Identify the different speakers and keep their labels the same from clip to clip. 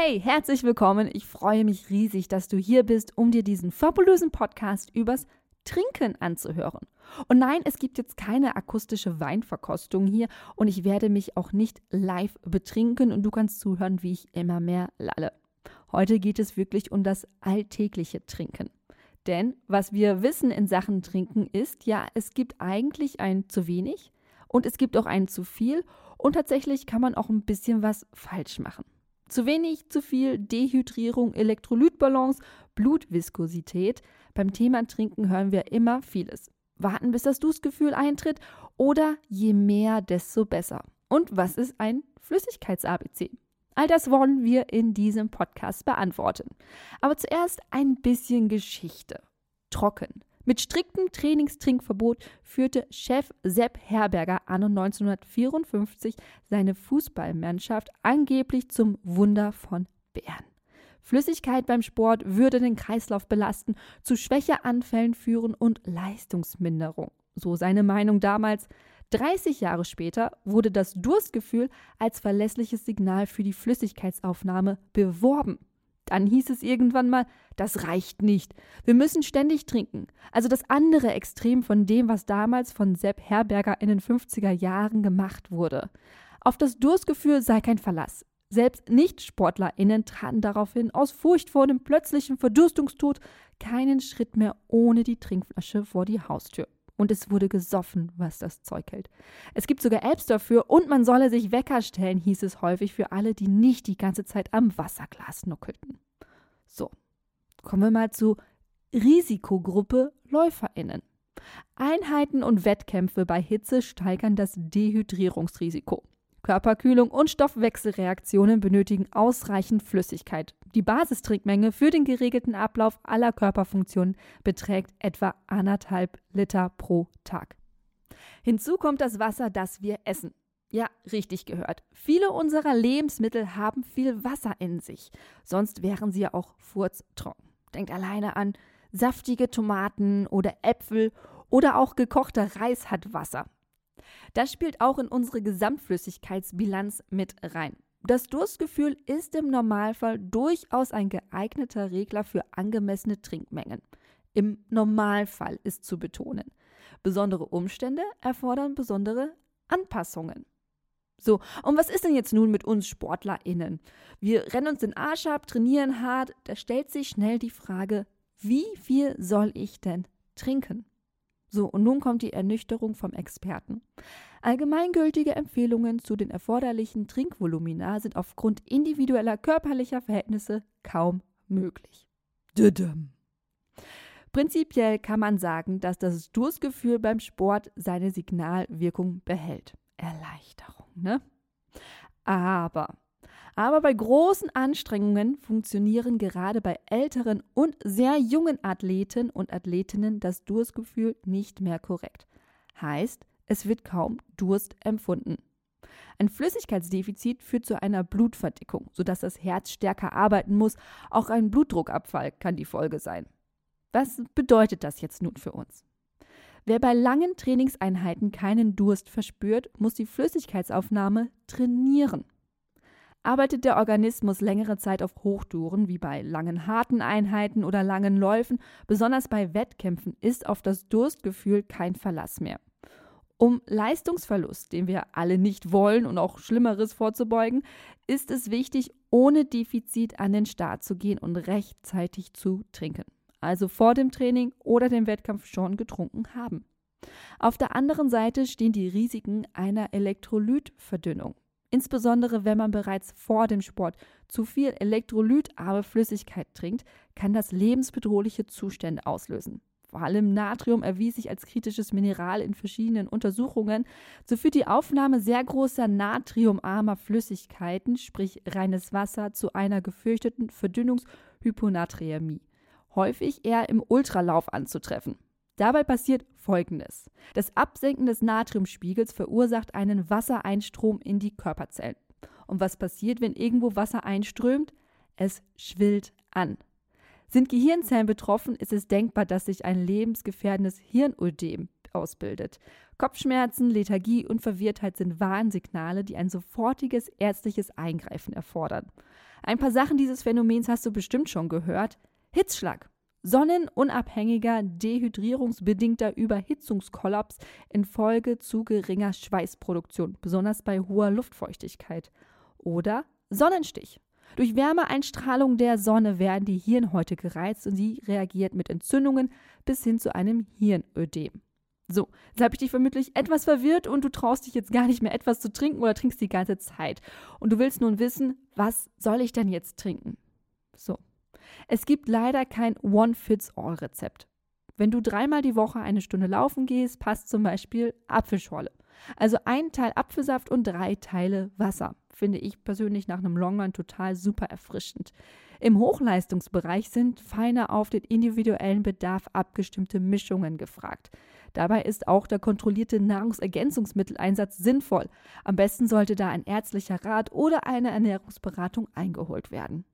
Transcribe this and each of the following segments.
Speaker 1: Hey, herzlich willkommen. Ich freue mich riesig, dass du hier bist, um dir diesen fabulösen Podcast übers Trinken anzuhören. Und nein, es gibt jetzt keine akustische Weinverkostung hier und ich werde mich auch nicht live betrinken und du kannst zuhören, wie ich immer mehr lalle. Heute geht es wirklich um das alltägliche Trinken. Denn was wir wissen in Sachen Trinken ist, ja, es gibt eigentlich ein zu wenig und es gibt auch ein zu viel und tatsächlich kann man auch ein bisschen was falsch machen. Zu wenig, zu viel, Dehydrierung, Elektrolytbalance, Blutviskosität. Beim Thema Trinken hören wir immer vieles. Warten, bis das Durstgefühl eintritt oder je mehr, desto besser. Und was ist ein Flüssigkeits-ABC? All das wollen wir in diesem Podcast beantworten. Aber zuerst ein bisschen Geschichte. Trocken. Mit striktem Trainingstrinkverbot führte Chef Sepp Herberger anno 1954 seine Fußballmannschaft angeblich zum Wunder von Bern. Flüssigkeit beim Sport würde den Kreislauf belasten, zu Schwächeanfällen führen und Leistungsminderung. So seine Meinung damals. 30 Jahre später wurde das Durstgefühl als verlässliches Signal für die Flüssigkeitsaufnahme beworben. Dann hieß es irgendwann mal, das reicht nicht. Wir müssen ständig trinken. Also das andere Extrem von dem, was damals von Sepp Herberger in den 50er Jahren gemacht wurde. Auf das Durstgefühl sei kein Verlass. Selbst Nicht-SportlerInnen traten daraufhin aus Furcht vor dem plötzlichen Verdurstungstod keinen Schritt mehr ohne die Trinkflasche vor die Haustür und es wurde gesoffen, was das Zeug hält. Es gibt sogar Apps dafür und man solle sich Wecker stellen, hieß es häufig für alle, die nicht die ganze Zeit am Wasserglas nuckelten. So, kommen wir mal zu Risikogruppe LäuferInnen. Einheiten und Wettkämpfe bei Hitze steigern das Dehydrierungsrisiko. Körperkühlung und Stoffwechselreaktionen benötigen ausreichend Flüssigkeit. Die Basistrinkmenge für den geregelten Ablauf aller Körperfunktionen beträgt etwa anderthalb Liter pro Tag. Hinzu kommt das Wasser, das wir essen. Ja, richtig gehört. Viele unserer Lebensmittel haben viel Wasser in sich, sonst wären sie ja auch furztrocken. Denkt alleine an saftige Tomaten oder Äpfel oder auch gekochter Reis hat Wasser. Das spielt auch in unsere Gesamtflüssigkeitsbilanz mit rein. Das Durstgefühl ist im Normalfall durchaus ein geeigneter Regler für angemessene Trinkmengen. Im Normalfall ist zu betonen. Besondere Umstände erfordern besondere Anpassungen. So, und was ist denn jetzt nun mit uns SportlerInnen? Wir rennen uns den Arsch ab, trainieren hart, da stellt sich schnell die Frage, wie viel soll ich denn trinken? So, und nun kommt die Ernüchterung vom Experten. Allgemeingültige Empfehlungen zu den erforderlichen Trinkvolumina sind aufgrund individueller körperlicher Verhältnisse kaum möglich. Düdüm. Prinzipiell kann man sagen, dass das Durstgefühl beim Sport seine Signalwirkung behält. Erleichterung, ne? Aber aber bei großen Anstrengungen funktionieren gerade bei älteren und sehr jungen Athleten und Athletinnen das Durstgefühl nicht mehr korrekt. Heißt, es wird kaum Durst empfunden. Ein Flüssigkeitsdefizit führt zu einer Blutverdickung, sodass das Herz stärker arbeiten muss. Auch ein Blutdruckabfall kann die Folge sein. Was bedeutet das jetzt nun für uns? Wer bei langen Trainingseinheiten keinen Durst verspürt, muss die Flüssigkeitsaufnahme trainieren. Arbeitet der Organismus längere Zeit auf Hochtouren, wie bei langen harten Einheiten oder langen Läufen, besonders bei Wettkämpfen, ist auf das Durstgefühl kein Verlass mehr. Um Leistungsverlust, den wir alle nicht wollen und auch Schlimmeres vorzubeugen, ist es wichtig, ohne Defizit an den Start zu gehen und rechtzeitig zu trinken. Also vor dem Training oder dem Wettkampf schon getrunken haben. Auf der anderen Seite stehen die Risiken einer Elektrolytverdünnung. Insbesondere wenn man bereits vor dem Sport zu viel elektrolytarme Flüssigkeit trinkt, kann das lebensbedrohliche Zustände auslösen. Vor allem Natrium erwies sich als kritisches Mineral in verschiedenen Untersuchungen. So führt die Aufnahme sehr großer natriumarmer Flüssigkeiten, sprich reines Wasser, zu einer gefürchteten Verdünnungshyponaträmie. Häufig eher im Ultralauf anzutreffen. Dabei passiert Folgendes. Das Absenken des Natriumspiegels verursacht einen Wassereinstrom in die Körperzellen. Und was passiert, wenn irgendwo Wasser einströmt? Es schwillt an. Sind Gehirnzellen betroffen, ist es denkbar, dass sich ein lebensgefährdendes Hirnödem ausbildet. Kopfschmerzen, Lethargie und Verwirrtheit sind Warnsignale, die ein sofortiges ärztliches Eingreifen erfordern. Ein paar Sachen dieses Phänomens hast du bestimmt schon gehört. Hitzschlag. Sonnenunabhängiger dehydrierungsbedingter Überhitzungskollaps infolge zu geringer Schweißproduktion, besonders bei hoher Luftfeuchtigkeit. Oder Sonnenstich. Durch Wärmeeinstrahlung der Sonne werden die Hirnhäute gereizt und sie reagiert mit Entzündungen bis hin zu einem Hirnödem. So, jetzt habe ich dich vermutlich etwas verwirrt und du traust dich jetzt gar nicht mehr etwas zu trinken oder trinkst die ganze Zeit. Und du willst nun wissen, was soll ich denn jetzt trinken? So. Es gibt leider kein One-Fits-All-Rezept. Wenn du dreimal die Woche eine Stunde laufen gehst, passt zum Beispiel Apfelschorle. Also ein Teil Apfelsaft und drei Teile Wasser. Finde ich persönlich nach einem Longrun total super erfrischend. Im Hochleistungsbereich sind feiner auf den individuellen Bedarf abgestimmte Mischungen gefragt. Dabei ist auch der kontrollierte Nahrungsergänzungsmitteleinsatz sinnvoll. Am besten sollte da ein ärztlicher Rat oder eine Ernährungsberatung eingeholt werden.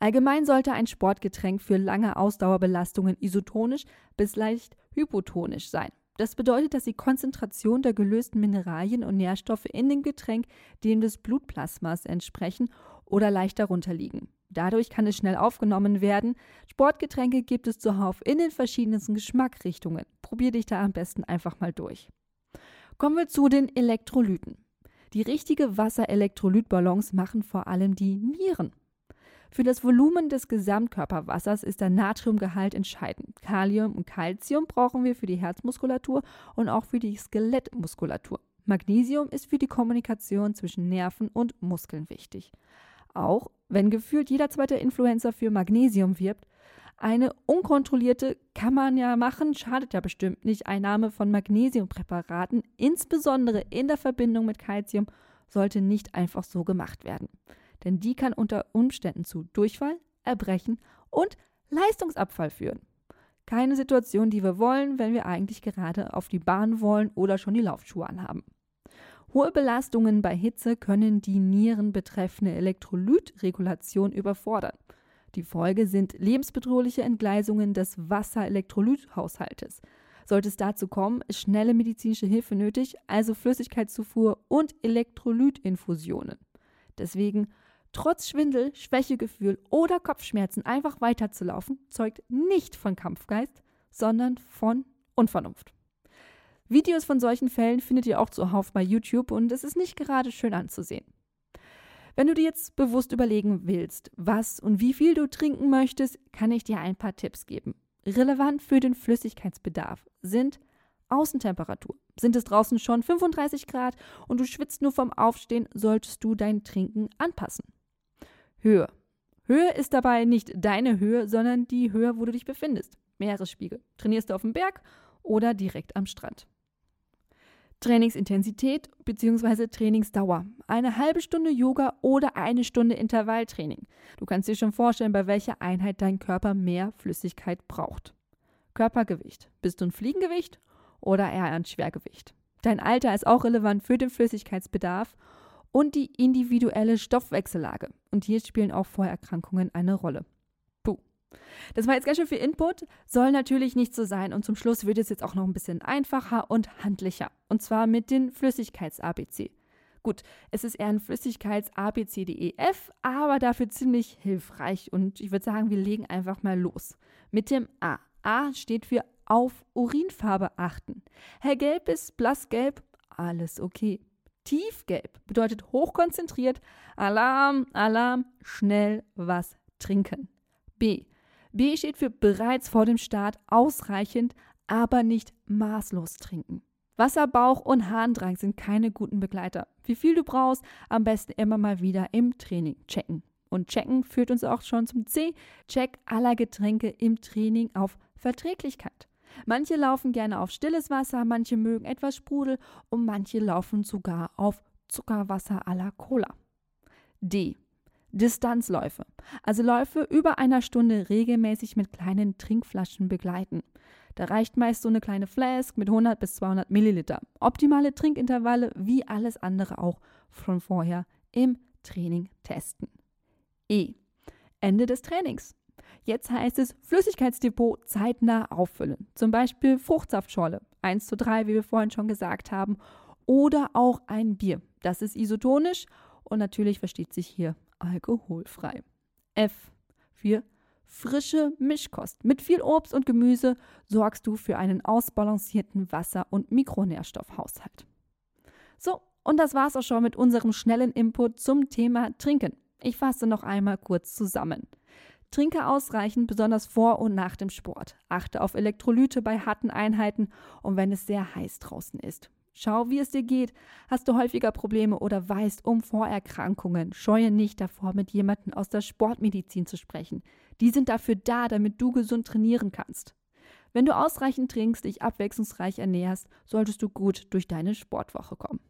Speaker 1: Allgemein sollte ein Sportgetränk für lange Ausdauerbelastungen isotonisch bis leicht hypotonisch sein. Das bedeutet, dass die Konzentration der gelösten Mineralien und Nährstoffe in dem Getränk dem des Blutplasmas entsprechen oder leicht darunter liegen. Dadurch kann es schnell aufgenommen werden. Sportgetränke gibt es zuhauf in den verschiedensten Geschmackrichtungen. Probier dich da am besten einfach mal durch. Kommen wir zu den Elektrolyten. Die richtige Wasserelektrolytbalance machen vor allem die Nieren. Für das Volumen des Gesamtkörperwassers ist der Natriumgehalt entscheidend. Kalium und Calcium brauchen wir für die Herzmuskulatur und auch für die Skelettmuskulatur. Magnesium ist für die Kommunikation zwischen Nerven und Muskeln wichtig. Auch wenn gefühlt jeder zweite Influencer für Magnesium wirbt, eine unkontrollierte kann man ja machen, schadet ja bestimmt nicht. Einnahme von Magnesiumpräparaten, insbesondere in der Verbindung mit Calcium, sollte nicht einfach so gemacht werden denn die kann unter Umständen zu Durchfall, Erbrechen und Leistungsabfall führen. Keine Situation, die wir wollen, wenn wir eigentlich gerade auf die Bahn wollen oder schon die Laufschuhe anhaben. Hohe Belastungen bei Hitze können die Nieren betreffende Elektrolytregulation überfordern. Die Folge sind lebensbedrohliche Entgleisungen des Wasserelektrolythaushaltes. Sollte es dazu kommen, ist schnelle medizinische Hilfe nötig, also Flüssigkeitszufuhr und Elektrolytinfusionen. Deswegen Trotz Schwindel, Schwächegefühl oder Kopfschmerzen einfach weiterzulaufen, zeugt nicht von Kampfgeist, sondern von Unvernunft. Videos von solchen Fällen findet ihr auch zuhauf bei YouTube und es ist nicht gerade schön anzusehen. Wenn du dir jetzt bewusst überlegen willst, was und wie viel du trinken möchtest, kann ich dir ein paar Tipps geben. Relevant für den Flüssigkeitsbedarf sind Außentemperatur. Sind es draußen schon 35 Grad und du schwitzt nur vom Aufstehen, solltest du dein Trinken anpassen. Höhe. Höhe ist dabei nicht deine Höhe, sondern die Höhe, wo du dich befindest. Meeresspiegel. Trainierst du auf dem Berg oder direkt am Strand. Trainingsintensität bzw. Trainingsdauer. Eine halbe Stunde Yoga oder eine Stunde Intervalltraining. Du kannst dir schon vorstellen, bei welcher Einheit dein Körper mehr Flüssigkeit braucht. Körpergewicht. Bist du ein Fliegengewicht oder eher ein Schwergewicht? Dein Alter ist auch relevant für den Flüssigkeitsbedarf und die individuelle Stoffwechsellage. Und hier spielen auch Vorerkrankungen eine Rolle. Puh. Das war jetzt ganz schön viel Input, soll natürlich nicht so sein. Und zum Schluss wird es jetzt auch noch ein bisschen einfacher und handlicher. Und zwar mit den Flüssigkeits-ABC. Gut, es ist eher ein Flüssigkeits-ABCDEF, aber dafür ziemlich hilfreich. Und ich würde sagen, wir legen einfach mal los. Mit dem A. A steht für auf Urinfarbe achten. Hellgelb ist blassgelb, alles okay. Tiefgelb bedeutet hochkonzentriert, Alarm, Alarm, schnell was trinken. B. B steht für bereits vor dem Start ausreichend, aber nicht maßlos trinken. Wasserbauch und Harndrang sind keine guten Begleiter. Wie viel du brauchst, am besten immer mal wieder im Training checken. Und checken führt uns auch schon zum C. Check aller Getränke im Training auf Verträglichkeit. Manche laufen gerne auf stilles Wasser, manche mögen etwas Sprudel und manche laufen sogar auf Zuckerwasser à la Cola. D. Distanzläufe. Also Läufe über einer Stunde regelmäßig mit kleinen Trinkflaschen begleiten. Da reicht meist so eine kleine Flask mit 100 bis 200 Milliliter. Optimale Trinkintervalle wie alles andere auch von vorher im Training testen. E. Ende des Trainings. Jetzt heißt es Flüssigkeitsdepot zeitnah auffüllen. Zum Beispiel Fruchtsaftschorle, 1 zu 3, wie wir vorhin schon gesagt haben, oder auch ein Bier. Das ist isotonisch und natürlich versteht sich hier alkoholfrei. F für frische Mischkost. Mit viel Obst und Gemüse sorgst du für einen ausbalancierten Wasser- und Mikronährstoffhaushalt. So, und das war's auch schon mit unserem schnellen Input zum Thema Trinken. Ich fasse noch einmal kurz zusammen. Trinke ausreichend, besonders vor und nach dem Sport. Achte auf Elektrolyte bei harten Einheiten und wenn es sehr heiß draußen ist. Schau, wie es dir geht. Hast du häufiger Probleme oder weißt um Vorerkrankungen? Scheue nicht davor, mit jemandem aus der Sportmedizin zu sprechen. Die sind dafür da, damit du gesund trainieren kannst. Wenn du ausreichend trinkst, dich abwechslungsreich ernährst, solltest du gut durch deine Sportwoche kommen.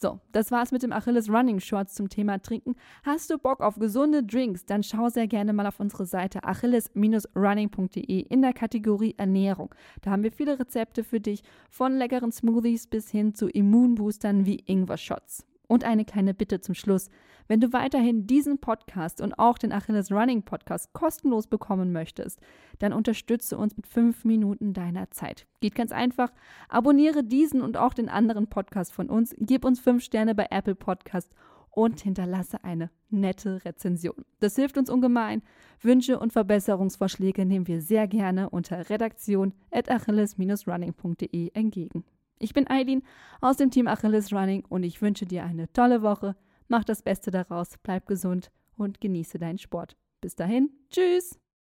Speaker 1: So, das war's mit dem Achilles Running Shorts zum Thema Trinken. Hast du Bock auf gesunde Drinks? Dann schau sehr gerne mal auf unsere Seite achilles-running.de in der Kategorie Ernährung. Da haben wir viele Rezepte für dich, von leckeren Smoothies bis hin zu Immunboostern wie Ingwer-Shots. Und eine kleine Bitte zum Schluss. Wenn du weiterhin diesen Podcast und auch den Achilles Running Podcast kostenlos bekommen möchtest, dann unterstütze uns mit fünf Minuten deiner Zeit. Geht ganz einfach. Abonniere diesen und auch den anderen Podcast von uns, gib uns fünf Sterne bei Apple Podcast und hinterlasse eine nette Rezension. Das hilft uns ungemein. Wünsche und Verbesserungsvorschläge nehmen wir sehr gerne unter redaktion.achilles-running.de entgegen. Ich bin Eileen aus dem Team Achilles Running und ich wünsche dir eine tolle Woche. Mach das Beste daraus, bleib gesund und genieße deinen Sport. Bis dahin, tschüss!